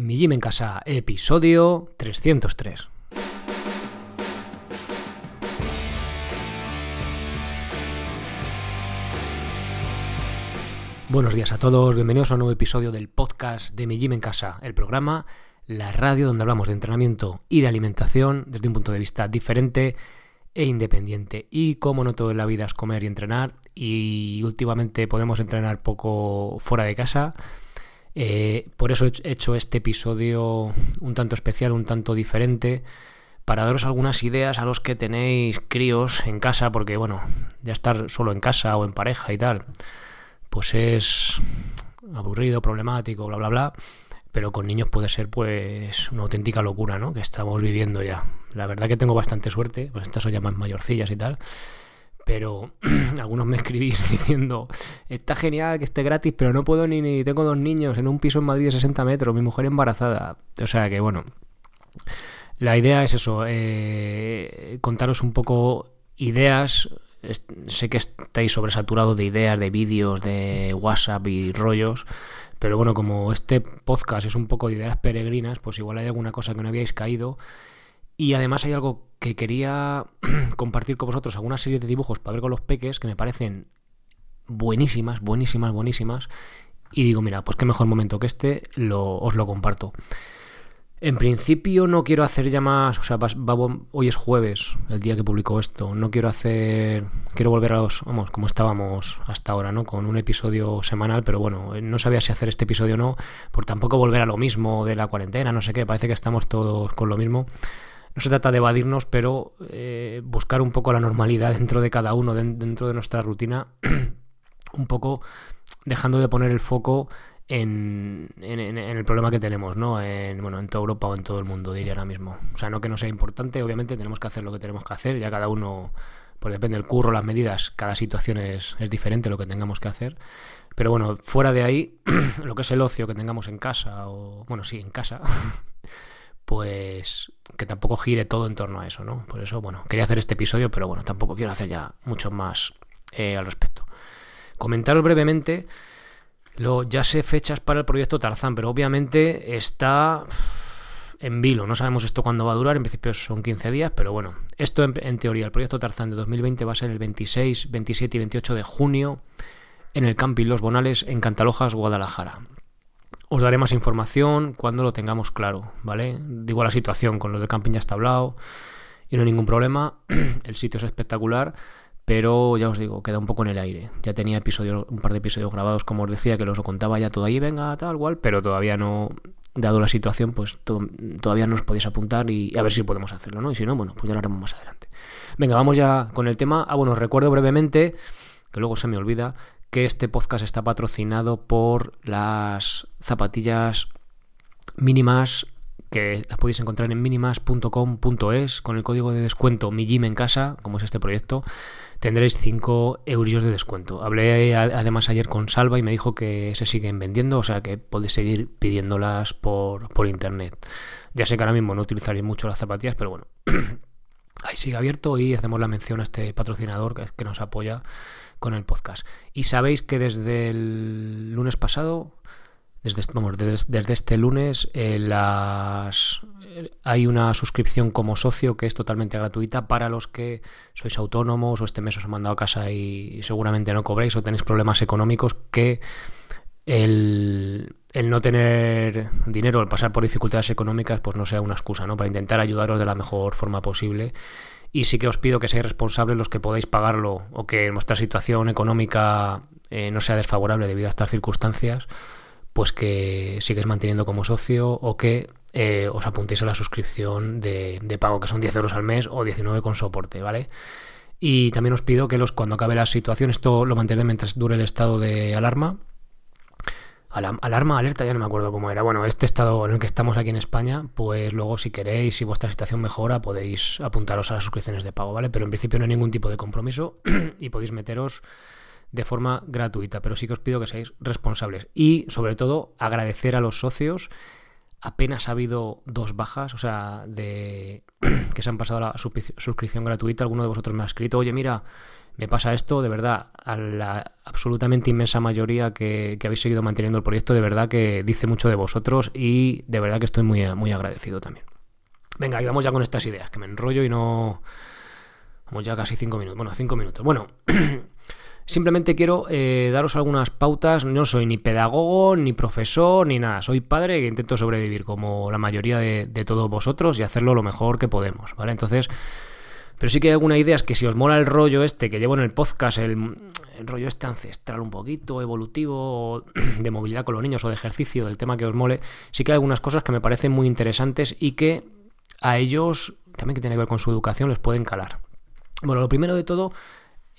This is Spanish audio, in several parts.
Mi Gym en Casa, episodio 303. Buenos días a todos, bienvenidos a un nuevo episodio del podcast de Mi Gym en Casa, el programa, la radio donde hablamos de entrenamiento y de alimentación desde un punto de vista diferente e independiente. Y como no todo en la vida es comer y entrenar, y últimamente podemos entrenar poco fuera de casa, eh, por eso he hecho este episodio un tanto especial, un tanto diferente, para daros algunas ideas a los que tenéis críos en casa, porque bueno, ya estar solo en casa o en pareja y tal, pues es aburrido, problemático, bla, bla, bla. Pero con niños puede ser pues una auténtica locura, ¿no? Que estamos viviendo ya. La verdad que tengo bastante suerte, pues estas son ya más mayorcillas y tal pero algunos me escribís diciendo, está genial que esté gratis, pero no puedo ni, ni tengo dos niños en un piso en Madrid de 60 metros, mi mujer embarazada. O sea que bueno, la idea es eso, eh, contaros un poco ideas. Sé que estáis sobresaturados de ideas, de vídeos, de WhatsApp y rollos. Pero bueno, como este podcast es un poco de ideas peregrinas, pues igual hay alguna cosa que no habíais caído. Y además hay algo que quería compartir con vosotros, alguna serie de dibujos para ver con los peques que me parecen buenísimas, buenísimas, buenísimas. Y digo, mira, pues qué mejor momento que este, lo, os lo comparto. En principio no quiero hacer ya más, o sea, hoy es jueves, el día que publico esto, no quiero hacer, quiero volver a los, vamos, como estábamos hasta ahora, ¿no? Con un episodio semanal, pero bueno, no sabía si hacer este episodio o no, por tampoco volver a lo mismo de la cuarentena, no sé qué, parece que estamos todos con lo mismo. No se trata de evadirnos, pero eh, buscar un poco la normalidad dentro de cada uno, dentro de nuestra rutina, un poco dejando de poner el foco en, el problema que tenemos, ¿no? En, bueno, en toda Europa o en todo el mundo, diría ahora mismo. O sea, no que no sea importante, obviamente tenemos que hacer lo que tenemos que hacer, ya cada uno, pues depende del curro, las medidas, cada situación es, es diferente lo que tengamos que hacer. Pero bueno, fuera de ahí, lo que es el ocio que tengamos en casa, o bueno, sí, en casa, pues que tampoco gire todo en torno a eso, ¿no? Por eso, bueno, quería hacer este episodio, pero bueno, tampoco quiero hacer ya mucho más eh, al respecto. Comentaros brevemente lo, ya sé fechas para el proyecto Tarzán, pero obviamente está en vilo. No sabemos esto cuándo va a durar. En principio son 15 días, pero bueno, esto en, teoría, el proyecto Tarzán de 2020 va a ser el 26, 27 y 28 de junio en el Camping Los Bonales en Cantalojas, Guadalajara. Os daré más información cuando lo tengamos claro, ¿vale? Digo la situación, con lo de camping ya está hablado y no hay ningún problema. el sitio es espectacular pero ya os digo, queda un poco en el aire. Ya tenía episodio, un par de episodios grabados, como os decía, que los contaba ya todo ahí, venga, tal cual, pero todavía no, dado la situación, pues todavía no os podéis apuntar y a ver si podemos hacerlo, ¿no? Y si no, bueno, pues ya lo haremos más adelante. Venga, vamos ya con el tema. Ah, bueno, os recuerdo brevemente, que luego se me olvida, que este podcast está patrocinado por las zapatillas mínimas que las podéis encontrar en minimas.com.es con el código de descuento mi gym en casa, como es este proyecto tendréis 5 euros de descuento. Hablé además ayer con Salva y me dijo que se siguen vendiendo, o sea que podéis seguir pidiéndolas por, por internet. Ya sé que ahora mismo no utilizaréis mucho las zapatillas, pero bueno, ahí sigue abierto y hacemos la mención a este patrocinador que, nos apoya con el podcast. Y sabéis que desde el lunes pasado desde, vamos, desde, este lunes eh, las, hay una suscripción como socio que es totalmente gratuita para los que sois autónomos o este mes os han mandado a casa y seguramente no cobréis o tenéis problemas económicos que el, el, no tener dinero, el pasar por dificultades económicas, pues no sea una excusa, ¿no? Para intentar ayudaros de la mejor forma posible. Y sí que os pido que seáis responsables los que podáis pagarlo o que vuestra situación económica eh, no sea desfavorable debido a estas circunstancias pues que sigues manteniendo como socio o que eh, os apuntéis a la suscripción de, pago, que son 10 euros al mes o 19 con soporte, ¿vale? Y también os pido que los, cuando acabe la situación, esto lo mantendré mientras dure el estado de alarma. Alarma, alerta, ya no me acuerdo cómo era. Bueno, este estado en el que estamos aquí en España, pues luego si queréis, si vuestra situación mejora, podéis apuntaros a las suscripciones de pago, ¿vale? Pero en principio no hay ningún tipo de compromiso y podéis meteros de forma gratuita, pero sí que os pido que seáis responsables y sobre todo agradecer a los socios apenas ha habido dos bajas, o sea, de que se han pasado la suscripción gratuita. Alguno de vosotros me ha escrito, oye, mira, me pasa esto, de verdad, a la absolutamente inmensa mayoría que, habéis seguido manteniendo el proyecto, de verdad que dice mucho de vosotros y de verdad que estoy muy, muy agradecido también. Venga, y vamos ya con estas ideas, que me enrollo y no... Vamos ya casi cinco minutos. Bueno, cinco minutos. Bueno, Simplemente quiero eh, daros algunas pautas. No soy ni pedagogo, ni profesor, ni nada. Soy padre que intento sobrevivir como la mayoría de, todos vosotros y hacerlo lo mejor que podemos, ¿vale? Entonces, pero sí que hay alguna idea es que si os mola el rollo este que llevo en el podcast, el, rollo este ancestral un poquito, evolutivo, de movilidad con los niños o de ejercicio, del tema que os mole, sí que hay algunas cosas que me parecen muy interesantes y que a ellos, también que tiene que ver con su educación, les pueden calar. Bueno, lo primero de todo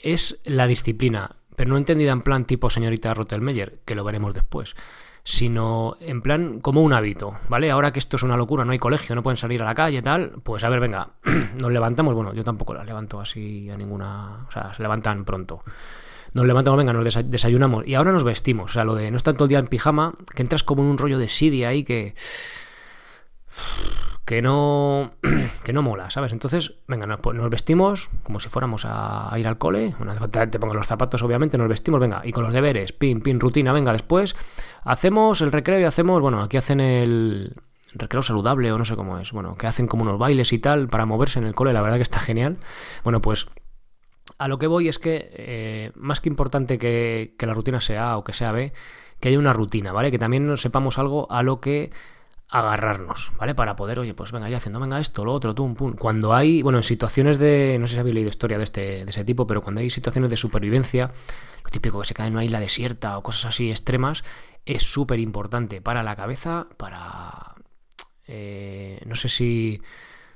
es la disciplina, pero no entendida en plan tipo señorita Rottelmeyer, que lo veremos después, sino en plan como un hábito, ¿vale? Ahora que esto es una locura, no hay colegio, no pueden salir a la calle, tal, pues a ver, venga, nos levantamos, bueno, yo tampoco las levanto así a ninguna, o sea, se levantan pronto. Nos levantamos, venga, nos desayunamos y ahora nos vestimos, o sea, lo de no estar todo el día en pijama, que entras como en un rollo de sidia ahí que que no, que no mola, ¿sabes? Entonces, venga, nos, vestimos como si fuéramos a, ir al cole. Bueno, te pongo los zapatos, obviamente, nos vestimos, venga, y con los deberes, pin, pin, rutina, venga, después hacemos el recreo y hacemos, bueno, aquí hacen el recreo saludable o no sé cómo es, bueno, que hacen como unos bailes y tal para moverse en el cole, la verdad que está genial. Bueno, pues a lo que voy es que, eh, más que importante que, que la rutina sea A o que sea B, que haya una rutina, ¿vale? Que también nos sepamos algo a lo que agarrarnos, ¿vale? Para poder, oye, pues venga, ya haciendo, venga esto, lo otro, tum, pum. Cuando hay, bueno, en situaciones de, no sé si habéis leído historia de, este, de ese tipo, pero cuando hay situaciones de supervivencia, lo típico que se cae en una isla desierta o cosas así extremas, es súper importante para la cabeza, para, eh, no sé si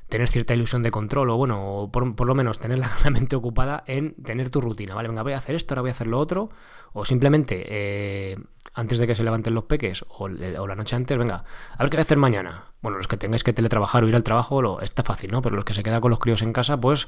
tener cierta ilusión de control o bueno, por, por lo menos tener la, mente ocupada en tener tu rutina, ¿vale? Venga, voy a hacer esto, ahora voy a hacer lo otro, o simplemente eh, antes de que se levanten los peques o, la noche antes, venga, a ver qué voy a hacer mañana. Bueno, los que tengáis que teletrabajar o ir al trabajo, está fácil, ¿no? Pero los que se quedan con los críos en casa, pues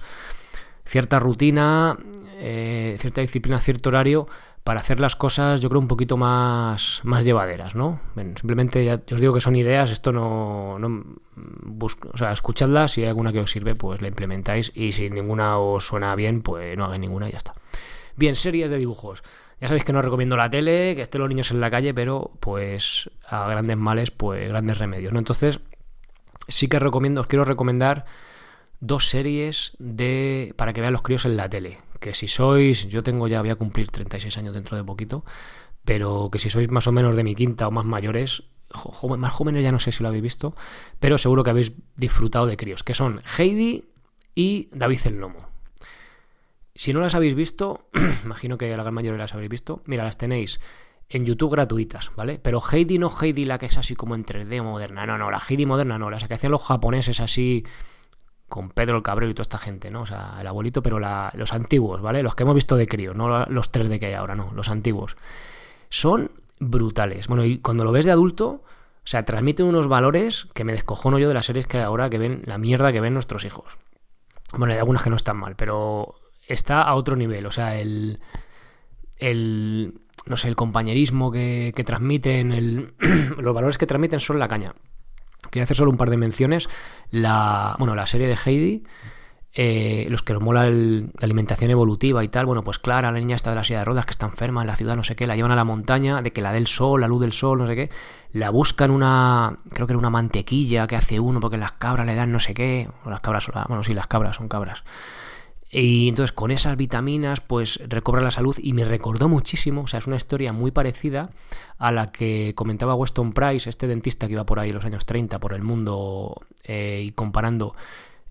cierta rutina, eh, cierta disciplina, cierto horario para hacer las cosas, yo creo, un poquito más, más llevaderas, ¿no? simplemente ya os digo que son ideas, esto no, no busco, o sea, escuchadlas, si hay alguna que os sirve, pues la implementáis y si ninguna os suena bien, pues no hagáis ninguna y ya está. Bien, series de dibujos. Ya sabéis que no recomiendo la tele, que estén los niños en la calle, pero pues a grandes males, pues grandes remedios, ¿no? Entonces, sí que recomiendo, os quiero recomendar dos series de para que vean los críos en la tele. Que si sois, yo tengo ya, voy a cumplir 36 años dentro de poquito, pero que si sois más o menos de mi quinta o más mayores, más jóvenes ya no sé si lo habéis visto, pero seguro que habéis disfrutado de críos, que son Heidi y David el Lomo. Si no las habéis visto, imagino que la gran mayoría las habéis visto, mira, las tenéis en YouTube gratuitas, ¿vale? Pero Heidi no Heidi la que es así como en 3D moderna, no, no, la Heidi moderna no, la que hacían los japoneses así con Pedro el Cabrero y toda esta gente, ¿no? O sea, el abuelito, pero los antiguos, ¿vale? Los que hemos visto de crío, no los 3D que hay ahora, no, los antiguos. Son brutales. Bueno, y cuando lo ves de adulto, o sea, transmiten unos valores que me descojono yo de las series que hay ahora que ven la mierda que ven nuestros hijos. Bueno, hay algunas que no están mal, pero está a otro nivel. O sea, el. el no sé, el compañerismo que, que transmiten, el, los valores que transmiten son la caña. Quería hacer solo un par de menciones. La, bueno, la serie de Heidi, eh, los que nos mola la alimentación evolutiva y tal, bueno, pues Clara, la niña está de la silla de ruedas que está enferma en la ciudad, no sé qué, la llevan a la montaña, de que la del sol, la luz del sol, no sé qué, la buscan una, creo que era una mantequilla que hace uno porque las cabras le dan no sé qué, o las cabras, bueno, sí, las cabras son cabras. Y entonces con esas vitaminas pues recobra la salud y me recordó muchísimo, o sea, es una historia muy parecida a la que comentaba Weston Price, este dentista que iba por ahí los años 30 por el mundo eh, y comparando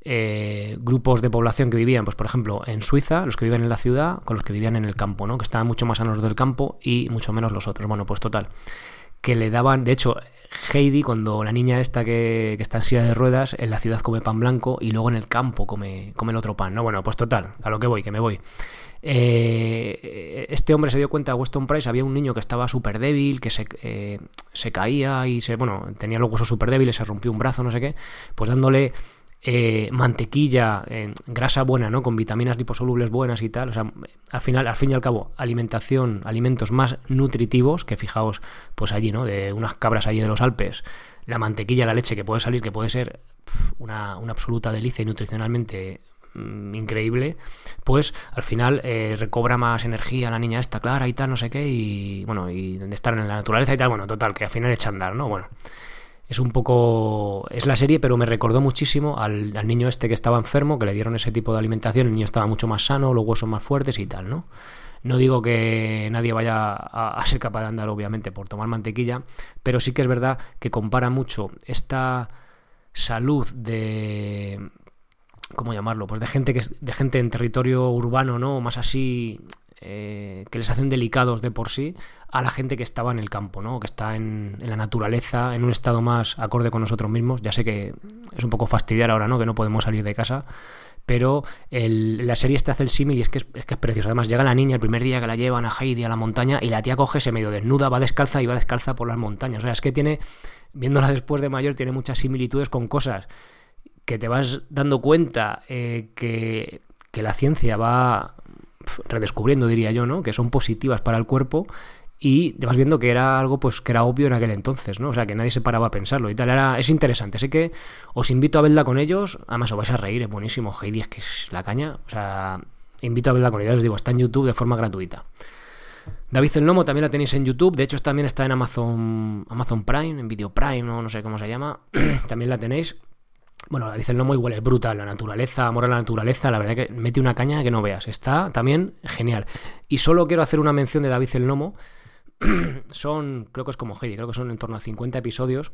eh, grupos de población que vivían, pues por ejemplo, en Suiza, los que viven en la ciudad con los que vivían en el campo, ¿no? Que estaban mucho más sanos del campo y mucho menos los otros. Bueno, pues total. Que le daban, de hecho, Heidi, cuando la niña esta que, está en silla de ruedas, en la ciudad come pan blanco y luego en el campo come, come el otro pan, ¿no? Bueno, pues total, a lo que voy, que me voy. Eh, este hombre se dio cuenta, Weston Price, había un niño que estaba súper débil, que se, eh, se, caía y se, bueno, tenía los huesos súper débiles, se rompió un brazo, no sé qué, pues dándole eh, mantequilla, grasa buena, ¿no? Con vitaminas liposolubles buenas y tal. O sea, al final, al fin y al cabo, alimentación, alimentos más nutritivos, que fijaos, pues allí, ¿no? De unas cabras allí de los Alpes, la mantequilla, la leche que puede salir, que puede ser una, una absoluta delicia y nutricionalmente mm, increíble, pues al final eh, recobra más energía la niña esta, clara y tal, no sé qué, y bueno, y de estar en la naturaleza y tal, bueno, total, que al final echa andar, ¿no? Bueno, es un poco. Es la serie, pero me recordó muchísimo al, niño este que estaba enfermo, que le dieron ese tipo de alimentación. El niño estaba mucho más sano, los huesos más fuertes y tal, ¿no? No digo que nadie vaya a, ser capaz de andar, obviamente, por tomar mantequilla, pero sí que es verdad que compara mucho esta salud de. ¿Cómo llamarlo? Pues de gente que de gente en territorio urbano, ¿no? Más así eh, que les hacen delicados de por sí a la gente que estaba en el campo, ¿no? que está en, la naturaleza, en un estado más acorde con nosotros mismos. Ya sé que es un poco fastidiar ahora, ¿no? que no podemos salir de casa, pero la serie este hace el símil y es que es, que es precioso. Además, llega la niña el primer día que la llevan a Heidi a la montaña y la tía coge, se medio desnuda, va descalza y va descalza por las montañas. O sea, es que tiene, viéndola después de mayor, tiene muchas similitudes con cosas que te vas dando cuenta eh, que, que la ciencia va redescubriendo, diría yo, ¿no? Que son positivas para el cuerpo y te vas viendo que era algo pues que era obvio en aquel entonces, ¿no? O sea, que nadie se paraba a pensarlo y tal. Era, es interesante, así que os invito a verla con ellos. Además, os vais a reír, es buenísimo. Heidi es que es la caña. O sea, invito a verla con ellos. Os digo, está en YouTube de forma gratuita. David el Nomo también la tenéis en YouTube. De hecho, también está en Amazon, Amazon Prime, en Video Prime, no, no sé cómo se llama. también la tenéis. Bueno, David el Nomo igual es brutal, la naturaleza, amor a la naturaleza, la verdad que mete una caña que no veas, está también genial. Y solo quiero hacer una mención de David el Nomo, son, creo que es como Heidi, creo que son en torno a 50 episodios.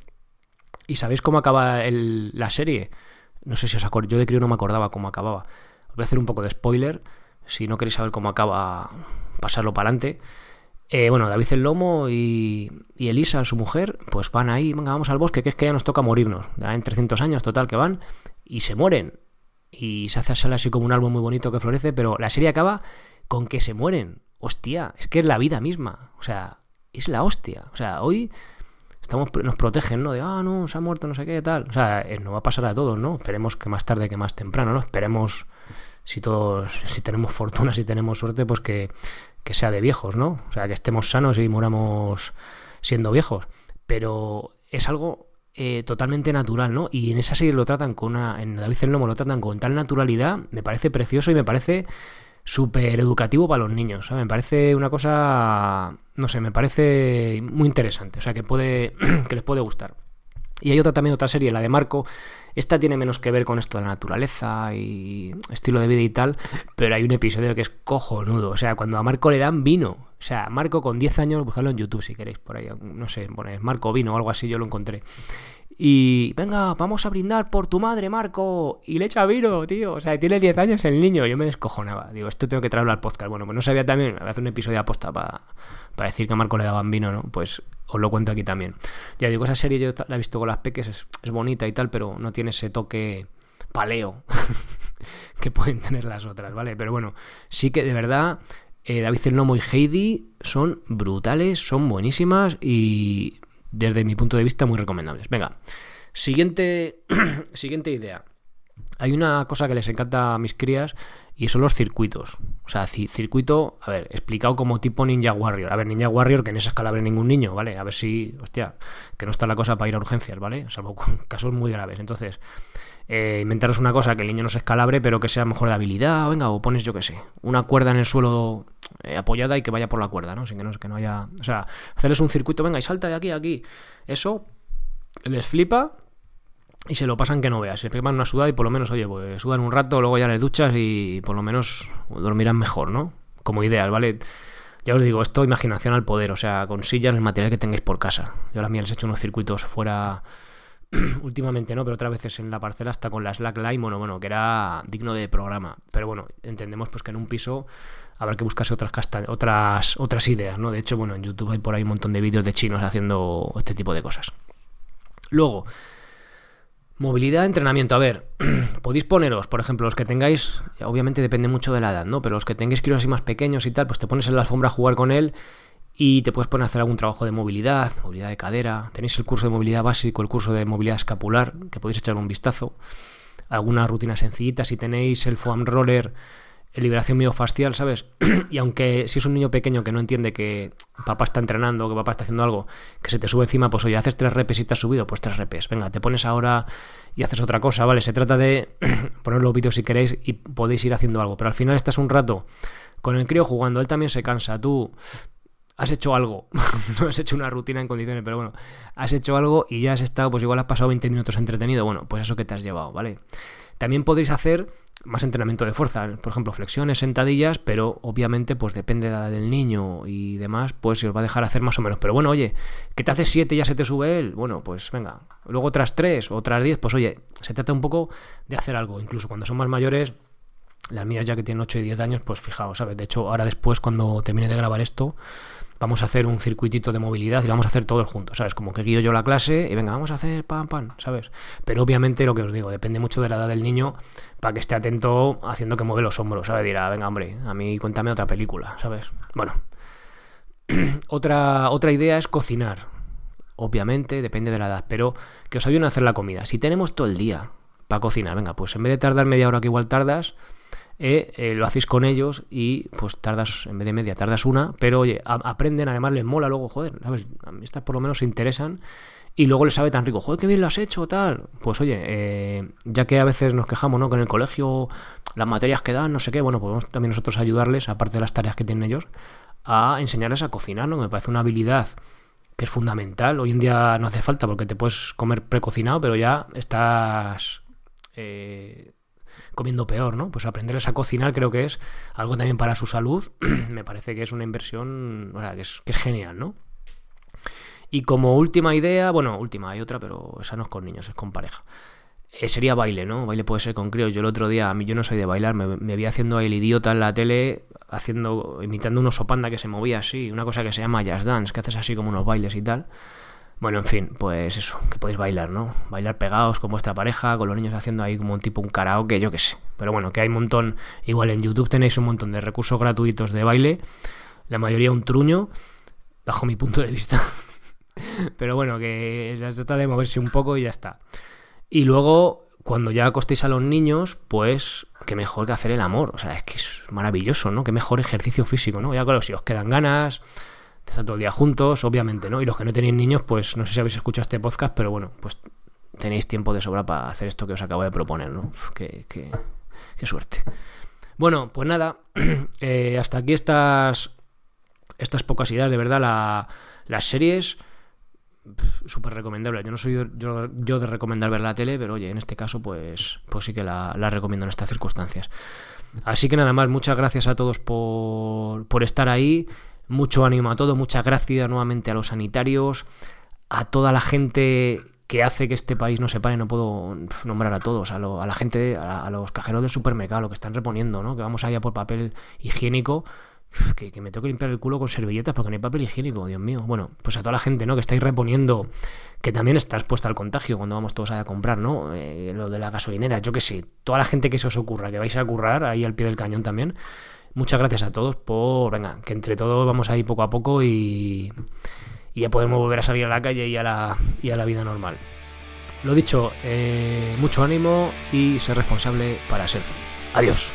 ¿Y sabéis cómo acaba la serie? No sé si os acordáis, yo de crío no me acordaba cómo acababa. Os voy a hacer un poco de spoiler, si no queréis saber cómo acaba, pasarlo para adelante. Eh, bueno, David el Lomo y, Elisa, su mujer, pues van ahí, venga, vamos al bosque, que es que ya nos toca morirnos. Ya en 300 años, total, que van y se mueren. Y se hace así como un árbol muy bonito que florece, pero la serie acaba con que se mueren. Hostia, es que es la vida misma. O sea, es la hostia. O sea, hoy estamos nos protegen, ¿no? De, ah, no, se ha muerto, no sé qué, tal. O sea, eh, no va a pasar a todos, ¿no? Esperemos que más tarde que más temprano, ¿no? Esperemos, si todos, si tenemos fortuna, si tenemos suerte, pues que, que sea de viejos, ¿no? O sea, que estemos sanos y moramos siendo viejos. Pero es algo eh, totalmente natural, ¿no? Y en esa serie lo tratan con una. En David el Lomo lo tratan con tal naturalidad, me parece precioso y me parece súper educativo para los niños. Me parece una cosa, no sé, me parece muy interesante, o sea, que, puede, que les puede gustar. Y hay otra también, otra serie, la de Marco. Esta tiene menos que ver con esto de la naturaleza y estilo de vida y tal, pero hay un episodio que es cojonudo. O sea, cuando a Marco le dan vino. O sea, Marco con 10 años, buscadlo en YouTube si queréis, por ahí. No sé, ponéis Marco vino o algo así, yo lo encontré. Y venga, vamos a brindar por tu madre, Marco. Y le echa vino, tío. O sea, tiene 10 años el niño. Yo me descojonaba. Digo, esto tengo que traerlo al podcast. Bueno, pues no sabía también. Voy a hacer un episodio de aposta para, decir que a Marco le daban vino, ¿no? Pues os lo cuento aquí también. Ya digo, esa serie yo la he visto con las peques. Es, bonita y tal, pero no tiene ese toque paleo que pueden tener las otras, ¿vale? Pero bueno, sí que de verdad. Eh, David el y Heidi son brutales, son buenísimas y desde mi punto de vista, muy recomendables. Venga, siguiente, siguiente idea. Hay una cosa que les encanta a mis crías y son los circuitos. O sea, circuito, a ver, explicado como tipo Ninja Warrior. A ver, Ninja Warrior, que en esa escala ningún niño, ¿vale? A ver si, hostia, que no está la cosa para ir a urgencias, ¿vale? Salvo casos muy graves. Entonces, eh, inventaros una cosa que el niño no se escalabre, pero que sea mejor de habilidad, venga, o pones, yo qué sé, una cuerda en el suelo eh, apoyada y que vaya por la cuerda, ¿no? Sin que no, que no haya. O sea, hacerles un circuito, venga, y salta de aquí a aquí. Eso les flipa y se lo pasan que no veas. Se pegan una sudada y por lo menos, oye, pues sudan un rato, luego ya les duchas y por lo menos dormirán mejor, ¿no? Como ideal, ¿vale? Ya os digo, esto imaginación al poder, o sea, con sillas, el material que tengáis por casa. Yo a las mías les he hecho unos circuitos fuera últimamente no, pero otras veces en la parcela hasta con la slackline, bueno, bueno, que era digno de programa. Pero bueno, entendemos pues que en un piso habrá que buscarse otras otras otras ideas, ¿no? De hecho, bueno, en YouTube hay por ahí un montón de vídeos de chinos haciendo este tipo de cosas. Luego, movilidad, entrenamiento. A ver, podéis poneros, por ejemplo, los que tengáis, obviamente depende mucho de la edad, ¿no? Pero los que tengáis críos así más pequeños y tal, pues te pones en la alfombra a jugar con él y te puedes poner a hacer algún trabajo de movilidad, movilidad de cadera. Tenéis el curso de movilidad básico, el curso de movilidad escapular, que podéis echar un vistazo. Alguna rutina sencillita. Si tenéis el foam roller, liberación miofascial, ¿sabes? y aunque si es un niño pequeño que no entiende que papá está entrenando, que papá está haciendo algo, que se te sube encima, pues oye, haces tres repes y te has subido, pues tres repes. Venga, te pones ahora y haces otra cosa, ¿vale? Se trata de poner los vídeos si queréis y podéis ir haciendo algo. Pero al final estás un rato con el crío jugando, él también se cansa, tú has hecho algo, no has hecho una rutina en condiciones, pero bueno, has hecho algo y ya has estado, pues igual has pasado 20 minutos entretenido, bueno, pues eso que te has llevado, ¿vale? También podéis hacer más entrenamiento de fuerza, por ejemplo, flexiones, sentadillas, pero obviamente pues depende de la del niño y demás, pues se os va a dejar hacer más o menos. Pero bueno, oye, que te hace 7 y ya se te sube él, bueno, pues venga, luego otras 3, otras 10, pues oye, se trata un poco de hacer algo, incluso cuando son más mayores, las mías ya que tienen 8 y 10 años, pues fijaos, ¿sabes? De hecho, ahora después, cuando termine de grabar esto, vamos a hacer un circuitito de movilidad y vamos a hacer todos juntos, ¿sabes? Como que guío yo la clase y venga, vamos a hacer pam, pam, ¿sabes? Pero obviamente lo que os digo, depende mucho de la edad del niño para que esté atento haciendo que mueve los hombros, ¿sabes? Dirá, venga, hombre, a mí cuéntame otra película, ¿sabes? Bueno, otra, otra idea es cocinar. Obviamente, depende de la edad, pero que os ayuden a hacer la comida. Si tenemos todo el día para cocinar, venga, pues en vez de tardar media hora que igual tardas, eh, eh, lo hacéis con ellos y pues tardas, en vez de media, tardas una, pero oye, aprenden, además les mola luego, joder, ¿sabes? A mí estas por lo menos se interesan y luego les sabe tan rico, joder, qué bien lo has hecho, tal. Pues oye, eh, ya que a veces nos quejamos, ¿no? Con el colegio, las materias que dan, no sé qué, bueno, podemos también nosotros ayudarles, aparte de las tareas que tienen ellos, a enseñarles a cocinar, ¿no? Me parece una habilidad que es fundamental. Hoy en día no hace falta porque te puedes comer precocinado, pero ya estás comiendo peor, ¿no? Pues aprenderles a cocinar creo que es algo también para su salud. Me parece que es una inversión, o sea, que es, genial, ¿no? Y como última idea, bueno, última, hay otra, pero esa no es con niños, es con pareja. Eh, sería baile, ¿no? Baile puede ser con críos. Yo el otro día, a mí yo no soy de bailar, me, vi haciendo el idiota en la tele, haciendo, imitando un oso panda que se movía así, una cosa que se llama jazz dance, que haces así como unos bailes y tal. Bueno, en fin, pues eso, que podéis bailar, ¿no? Bailar pegados con vuestra pareja, con los niños haciendo ahí como un tipo un karaoke, yo qué sé. Pero bueno, que hay un montón, igual en YouTube tenéis un montón de recursos gratuitos de baile, la mayoría un truño, bajo mi punto de vista. Pero bueno, que se trata de moverse un poco y ya está. Y luego, cuando ya acostéis a los niños, pues qué mejor que hacer el amor. O sea, es que es maravilloso, ¿no? Qué mejor ejercicio físico, ¿no? Ya claro, si os quedan ganas, están todo el día juntos, obviamente, ¿no? Y los que no tenéis niños, pues no sé si habéis escuchado este podcast, pero bueno, pues tenéis tiempo de sobra para hacer esto que os acabo de proponer, ¿no? qué, qué, suerte. Bueno, pues nada, eh, hasta aquí estas, estas pocas ideas, de verdad, la, las series súper recomendable. Yo no soy yo, yo, de recomendar ver la tele, pero oye, en este caso, pues, pues sí que la, la, recomiendo en estas circunstancias. Así que nada más, muchas gracias a todos por, por estar ahí. Mucho ánimo a todo, muchas gracias nuevamente a los sanitarios, a toda la gente que hace que este país no se pare, no puedo nombrar a todos, a, la gente, a, los cajeros del supermercado, lo que están reponiendo, ¿no? Que vamos allá por papel higiénico, que, me tengo que limpiar el culo con servilletas porque no hay papel higiénico, Dios mío. Bueno, pues a toda la gente, ¿no? Que estáis reponiendo, que también está expuesta al contagio cuando vamos todos a comprar, ¿no? Eh, lo de la gasolinera, yo qué sé, toda la gente que se os ocurra, que vais a currar ahí al pie del cañón también, Muchas gracias a todos por, venga, que entre todos vamos ahí poco a poco y, ya podemos volver a salir a la calle y a la, a la vida normal. Lo dicho, eh, mucho ánimo y ser responsable para ser feliz. Adiós.